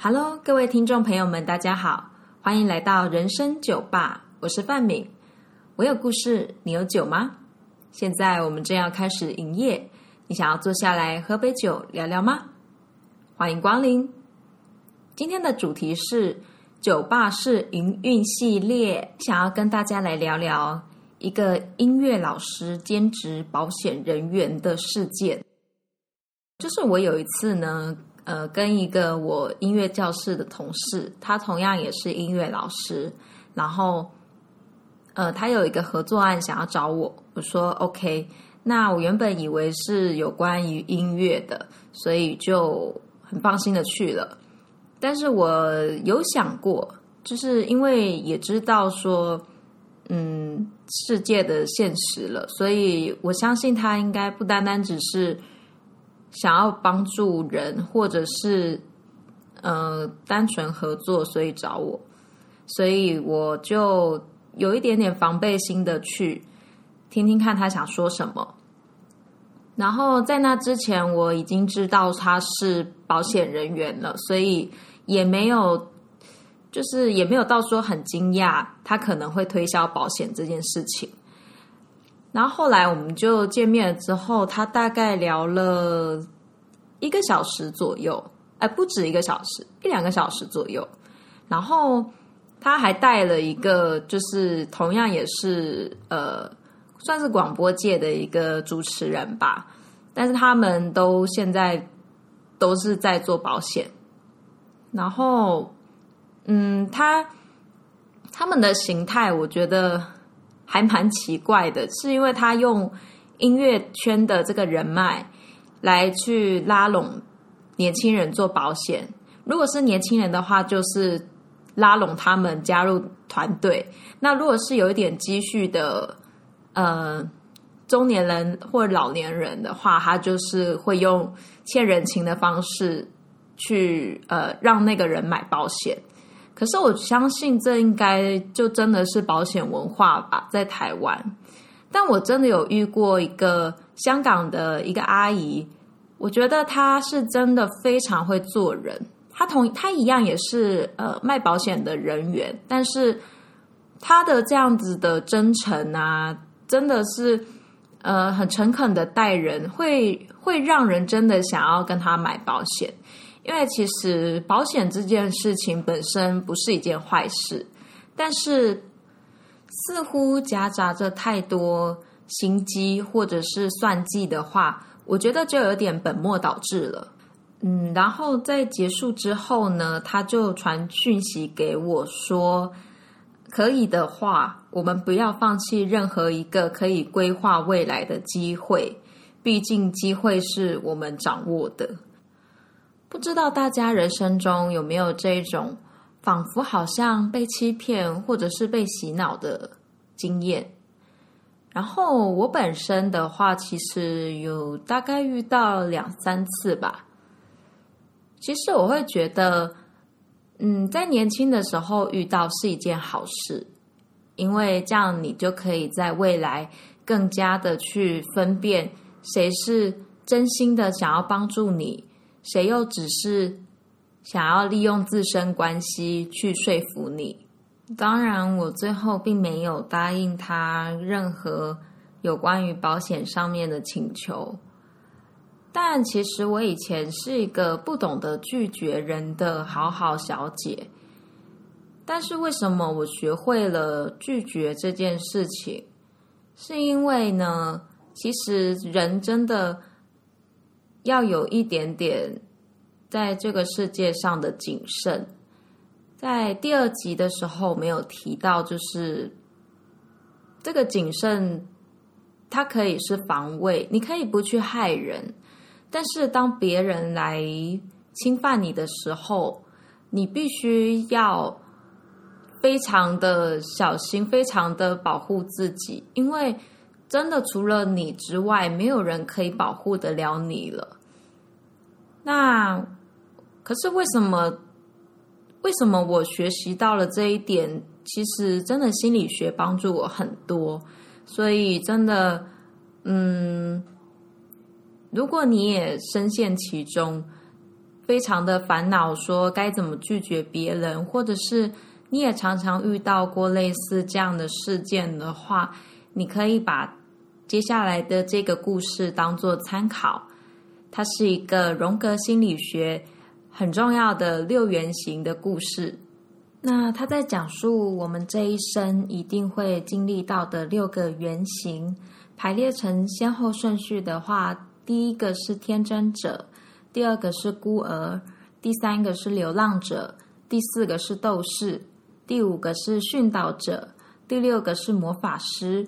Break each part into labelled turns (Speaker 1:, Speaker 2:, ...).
Speaker 1: Hello，各位听众朋友们，大家好，欢迎来到人生酒吧，我是范敏。我有故事，你有酒吗？现在我们正要开始营业，你想要坐下来喝杯酒聊聊吗？欢迎光临。今天的主题是酒吧式营运系列，想要跟大家来聊聊一个音乐老师兼职保险人员的事件。就是我有一次呢。呃，跟一个我音乐教室的同事，他同样也是音乐老师，然后，呃，他有一个合作案想要找我，我说 OK。那我原本以为是有关于音乐的，所以就很放心的去了。但是我有想过，就是因为也知道说，嗯，世界的现实了，所以我相信他应该不单单只是。想要帮助人，或者是呃单纯合作，所以找我，所以我就有一点点防备心的去听听看他想说什么。然后在那之前，我已经知道他是保险人员了，所以也没有就是也没有到说很惊讶他可能会推销保险这件事情。然后后来我们就见面了之后，他大概聊了一个小时左右，哎，不止一个小时，一两个小时左右。然后他还带了一个，就是同样也是呃，算是广播界的一个主持人吧。但是他们都现在都是在做保险。然后，嗯，他他们的形态，我觉得。还蛮奇怪的，是因为他用音乐圈的这个人脉来去拉拢年轻人做保险。如果是年轻人的话，就是拉拢他们加入团队；那如果是有一点积蓄的呃中年人或老年人的话，他就是会用欠人情的方式去呃让那个人买保险。可是我相信这应该就真的是保险文化吧，在台湾。但我真的有遇过一个香港的一个阿姨，我觉得她是真的非常会做人。她同她一样也是呃卖保险的人员，但是她的这样子的真诚啊，真的是呃很诚恳的待人，会会让人真的想要跟她买保险。因为其实保险这件事情本身不是一件坏事，但是似乎夹杂着太多心机或者是算计的话，我觉得就有点本末倒置了。嗯，然后在结束之后呢，他就传讯息给我说，可以的话，我们不要放弃任何一个可以规划未来的机会，毕竟机会是我们掌握的。不知道大家人生中有没有这种仿佛好像被欺骗或者是被洗脑的经验？然后我本身的话，其实有大概遇到两三次吧。其实我会觉得，嗯，在年轻的时候遇到是一件好事，因为这样你就可以在未来更加的去分辨谁是真心的想要帮助你。谁又只是想要利用自身关系去说服你？当然，我最后并没有答应他任何有关于保险上面的请求。但其实我以前是一个不懂得拒绝人的好好小姐。但是为什么我学会了拒绝这件事情？是因为呢，其实人真的。要有一点点在这个世界上的谨慎。在第二集的时候没有提到，就是这个谨慎，它可以是防卫，你可以不去害人，但是当别人来侵犯你的时候，你必须要非常的小心，非常的保护自己，因为。真的除了你之外，没有人可以保护得了你了。那可是为什么？为什么我学习到了这一点？其实真的心理学帮助我很多。所以真的，嗯，如果你也深陷其中，非常的烦恼，说该怎么拒绝别人，或者是你也常常遇到过类似这样的事件的话，你可以把接下来的这个故事当做参考。它是一个荣格心理学很重要的六原型的故事。那他在讲述我们这一生一定会经历到的六个原型，排列成先后顺序的话，第一个是天真者，第二个是孤儿，第三个是流浪者，第四个是斗士，第五个是训导者，第六个是魔法师。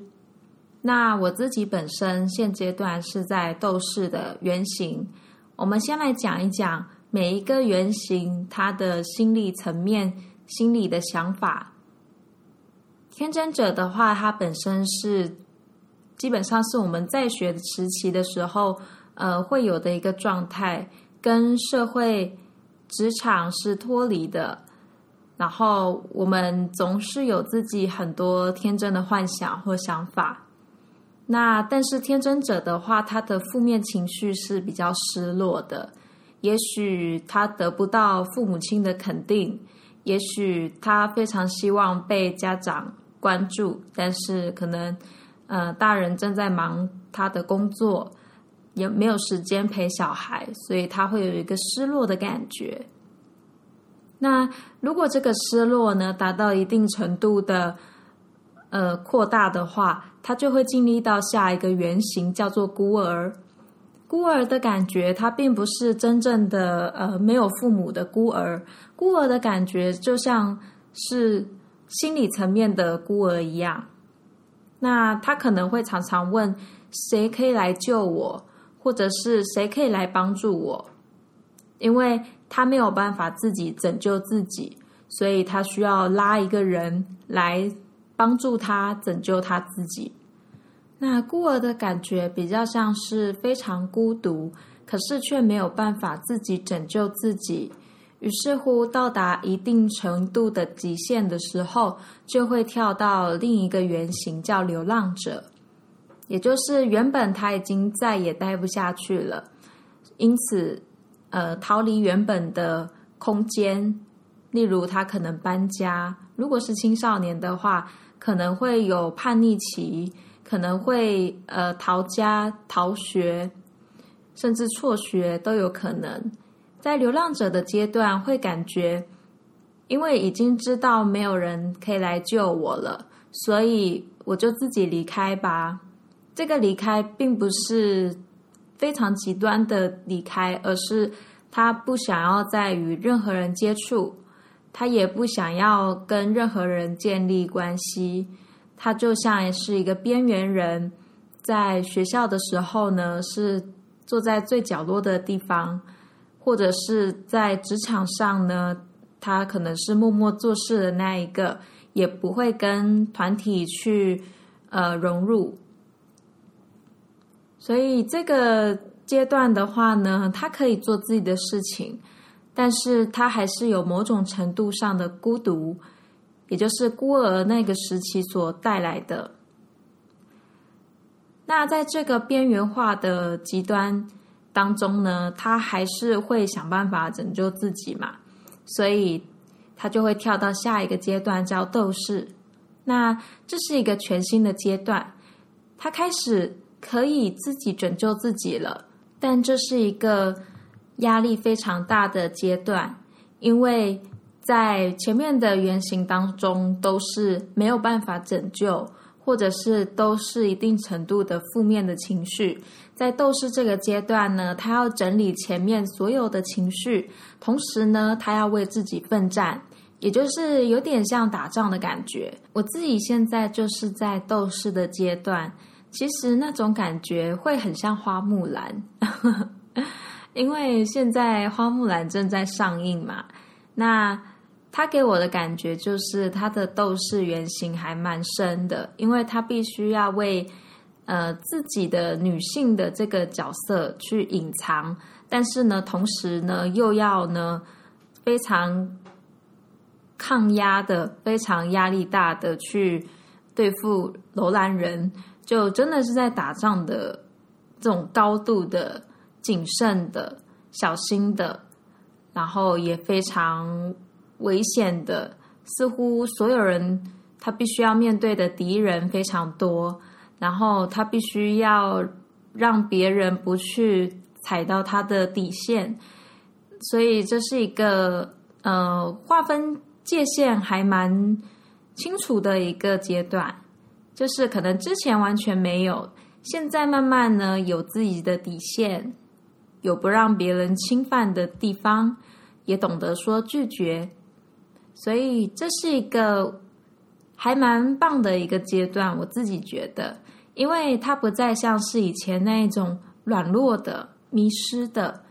Speaker 1: 那我自己本身现阶段是在斗士的原型。我们先来讲一讲每一个原型它的心理层面。心理的想法，天真者的话，他本身是基本上是我们在学时期的时候，呃，会有的一个状态，跟社会、职场是脱离的。然后我们总是有自己很多天真的幻想或想法。那但是天真者的话，他的负面情绪是比较失落的，也许他得不到父母亲的肯定。也许他非常希望被家长关注，但是可能，呃，大人正在忙他的工作，也没有时间陪小孩，所以他会有一个失落的感觉。那如果这个失落呢达到一定程度的呃扩大的话，他就会经历到下一个原型，叫做孤儿。孤儿的感觉，他并不是真正的呃没有父母的孤儿。孤儿的感觉就像是心理层面的孤儿一样。那他可能会常常问：谁可以来救我？或者是谁可以来帮助我？因为他没有办法自己拯救自己，所以他需要拉一个人来帮助他拯救他自己。那孤儿的感觉比较像是非常孤独，可是却没有办法自己拯救自己。于是乎，到达一定程度的极限的时候，就会跳到另一个原型，叫流浪者。也就是原本他已经再也待不下去了，因此，呃，逃离原本的空间。例如，他可能搬家；如果是青少年的话，可能会有叛逆期。可能会呃逃家、逃学，甚至辍学都有可能。在流浪者的阶段，会感觉因为已经知道没有人可以来救我了，所以我就自己离开吧。这个离开并不是非常极端的离开，而是他不想要再与任何人接触，他也不想要跟任何人建立关系。他就像是一个边缘人，在学校的时候呢，是坐在最角落的地方，或者是在职场上呢，他可能是默默做事的那一个，也不会跟团体去呃融入。所以这个阶段的话呢，他可以做自己的事情，但是他还是有某种程度上的孤独。也就是孤儿那个时期所带来的。那在这个边缘化的极端当中呢，他还是会想办法拯救自己嘛，所以他就会跳到下一个阶段，叫斗士。那这是一个全新的阶段，他开始可以自己拯救自己了，但这是一个压力非常大的阶段，因为。在前面的原型当中，都是没有办法拯救，或者是都是一定程度的负面的情绪。在斗士这个阶段呢，他要整理前面所有的情绪，同时呢，他要为自己奋战，也就是有点像打仗的感觉。我自己现在就是在斗士的阶段，其实那种感觉会很像花木兰，因为现在花木兰正在上映嘛，那。她给我的感觉就是她的斗士原型还蛮深的，因为她必须要为呃自己的女性的这个角色去隐藏，但是呢，同时呢又要呢非常抗压的、非常压力大的去对付楼兰人，就真的是在打仗的这种高度的谨慎的、小心的。然后也非常危险的，似乎所有人他必须要面对的敌人非常多，然后他必须要让别人不去踩到他的底线，所以这是一个呃划分界限还蛮清楚的一个阶段，就是可能之前完全没有，现在慢慢呢有自己的底线。有不让别人侵犯的地方，也懂得说拒绝，所以这是一个还蛮棒的一个阶段。我自己觉得，因为它不再像是以前那一种软弱的、迷失的、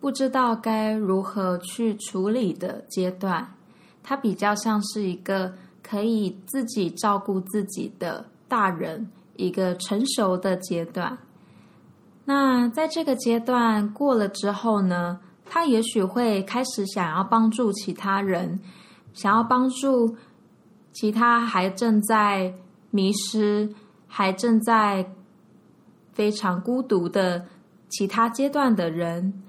Speaker 1: 不知道该如何去处理的阶段，它比较像是一个可以自己照顾自己的大人，一个成熟的阶段。那在这个阶段过了之后呢，他也许会开始想要帮助其他人，想要帮助其他还正在迷失、还正在非常孤独的其他阶段的人。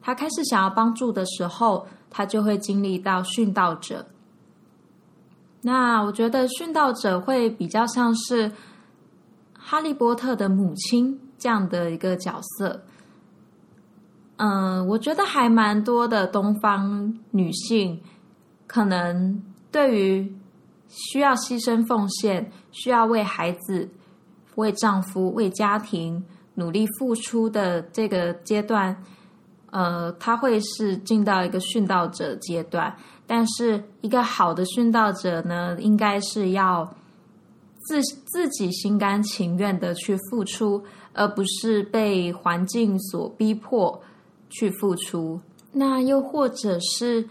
Speaker 1: 他开始想要帮助的时候，他就会经历到殉道者。那我觉得殉道者会比较像是哈利波特的母亲。这样的一个角色，嗯，我觉得还蛮多的东方女性，可能对于需要牺牲奉献、需要为孩子、为丈夫、为家庭努力付出的这个阶段，呃，她会是进到一个殉道者阶段。但是，一个好的殉道者呢，应该是要自自己心甘情愿的去付出。而不是被环境所逼迫去付出，那又或者是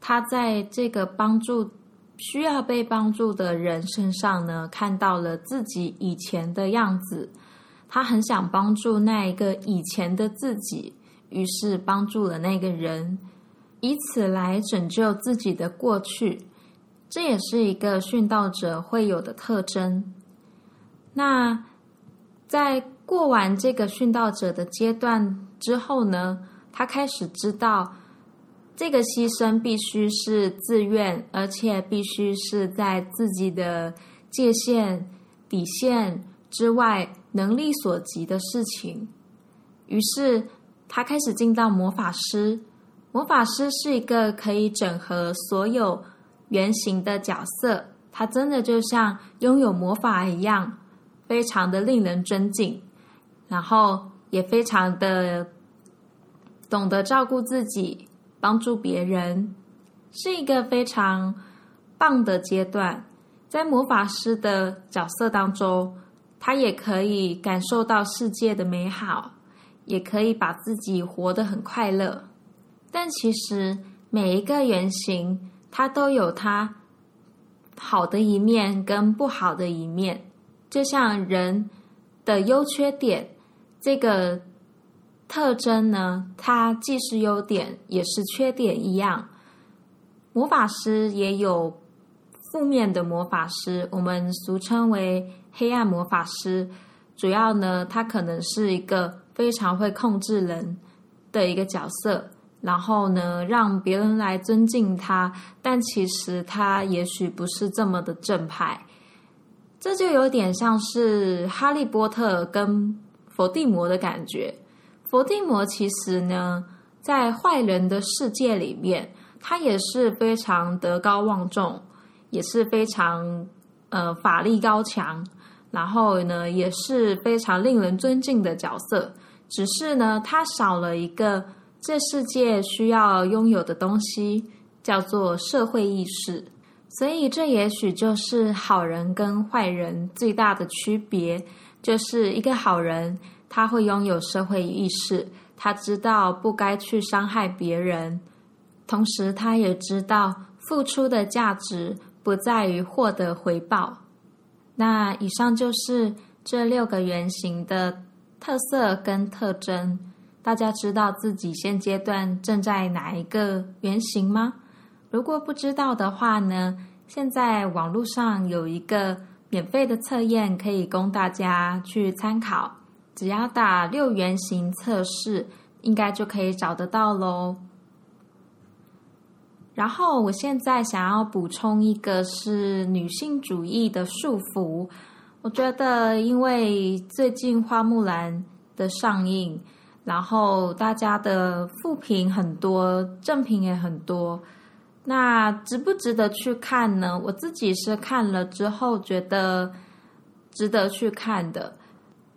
Speaker 1: 他在这个帮助需要被帮助的人身上呢，看到了自己以前的样子，他很想帮助那一个以前的自己，于是帮助了那个人，以此来拯救自己的过去，这也是一个殉道者会有的特征。那在。过完这个殉道者的阶段之后呢，他开始知道，这个牺牲必须是自愿，而且必须是在自己的界限底线之外能力所及的事情。于是他开始进到魔法师。魔法师是一个可以整合所有原型的角色，他真的就像拥有魔法一样，非常的令人尊敬。然后也非常的懂得照顾自己，帮助别人，是一个非常棒的阶段。在魔法师的角色当中，他也可以感受到世界的美好，也可以把自己活得很快乐。但其实每一个原型，它都有它好的一面跟不好的一面，就像人的优缺点。这个特征呢，它既是优点也是缺点一样。魔法师也有负面的魔法师，我们俗称为黑暗魔法师。主要呢，他可能是一个非常会控制人的一个角色，然后呢，让别人来尊敬他，但其实他也许不是这么的正派。这就有点像是哈利波特跟。佛地魔的感觉，佛地魔其实呢，在坏人的世界里面，他也是非常德高望重，也是非常呃法力高强，然后呢也是非常令人尊敬的角色。只是呢，他少了一个这世界需要拥有的东西，叫做社会意识。所以，这也许就是好人跟坏人最大的区别。就是一个好人，他会拥有社会意识，他知道不该去伤害别人，同时他也知道付出的价值不在于获得回报。那以上就是这六个原型的特色跟特征，大家知道自己现阶段正在哪一个原型吗？如果不知道的话呢，现在网络上有一个。免费的测验可以供大家去参考，只要打六圆形测试，应该就可以找得到喽。然后我现在想要补充一个是女性主义的束缚。我觉得，因为最近花木兰的上映，然后大家的负评很多，正评也很多。那值不值得去看呢？我自己是看了之后觉得值得去看的，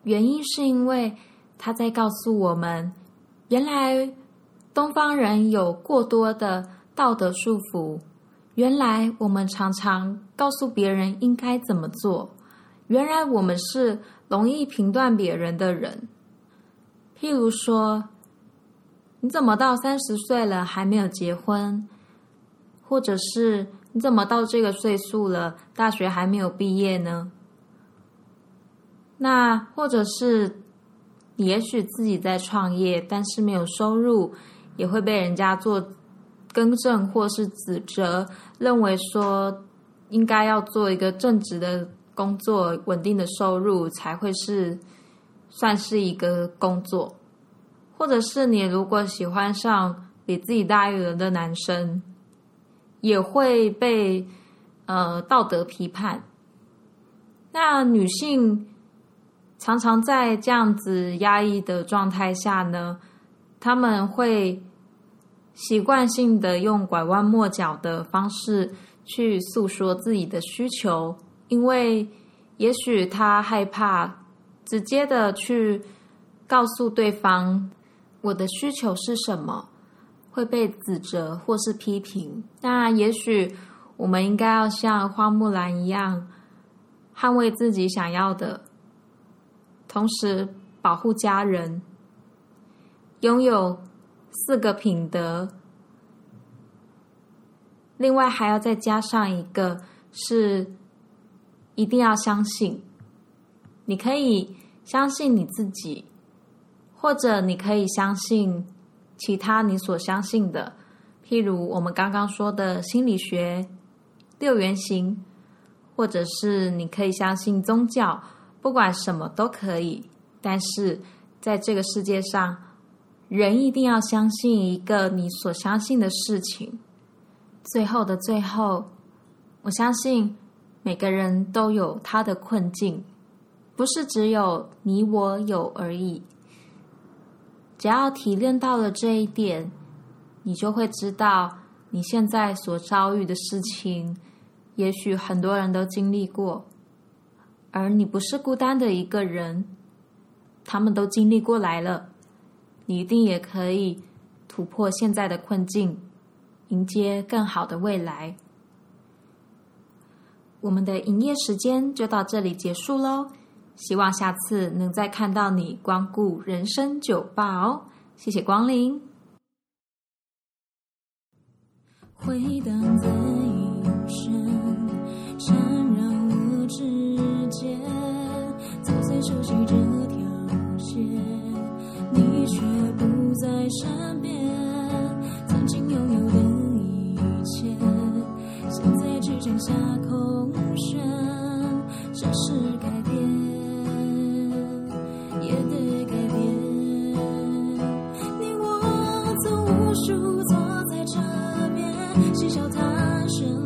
Speaker 1: 原因是因为他在告诉我们，原来东方人有过多的道德束缚，原来我们常常告诉别人应该怎么做。原来我们是容易评断别人的人，譬如说，你怎么到三十岁了还没有结婚？或者是你怎么到这个岁数了，大学还没有毕业呢？那或者是也许自己在创业，但是没有收入，也会被人家做更正或是指责，认为说应该要做一个正直的。工作稳定的收入才会是算是一个工作，或者是你如果喜欢上比自己大一轮的男生，也会被呃道德批判。那女性常常在这样子压抑的状态下呢，他们会习惯性的用拐弯抹角的方式去诉说自己的需求。因为也许他害怕直接的去告诉对方我的需求是什么，会被指责或是批评。那也许我们应该要像花木兰一样，捍卫自己想要的，同时保护家人，拥有四个品德。另外还要再加上一个是。一定要相信，你可以相信你自己，或者你可以相信其他你所相信的，譬如我们刚刚说的心理学、六原型，或者是你可以相信宗教，不管什么都可以。但是在这个世界上，人一定要相信一个你所相信的事情。最后的最后，我相信。每个人都有他的困境，不是只有你我有而已。只要提炼到了这一点，你就会知道你现在所遭遇的事情，也许很多人都经历过，而你不是孤单的一个人，他们都经历过来了，你一定也可以突破现在的困境，迎接更好的未来。我们的营业时间就到这里结束喽，希望下次能再看到你光顾人生酒吧哦，谢谢光临。回荡在眼神，缠绕我指尖，走在熟悉这条线，你却不在身边，曾经拥有的一切，现在只剩下空。是改变，坐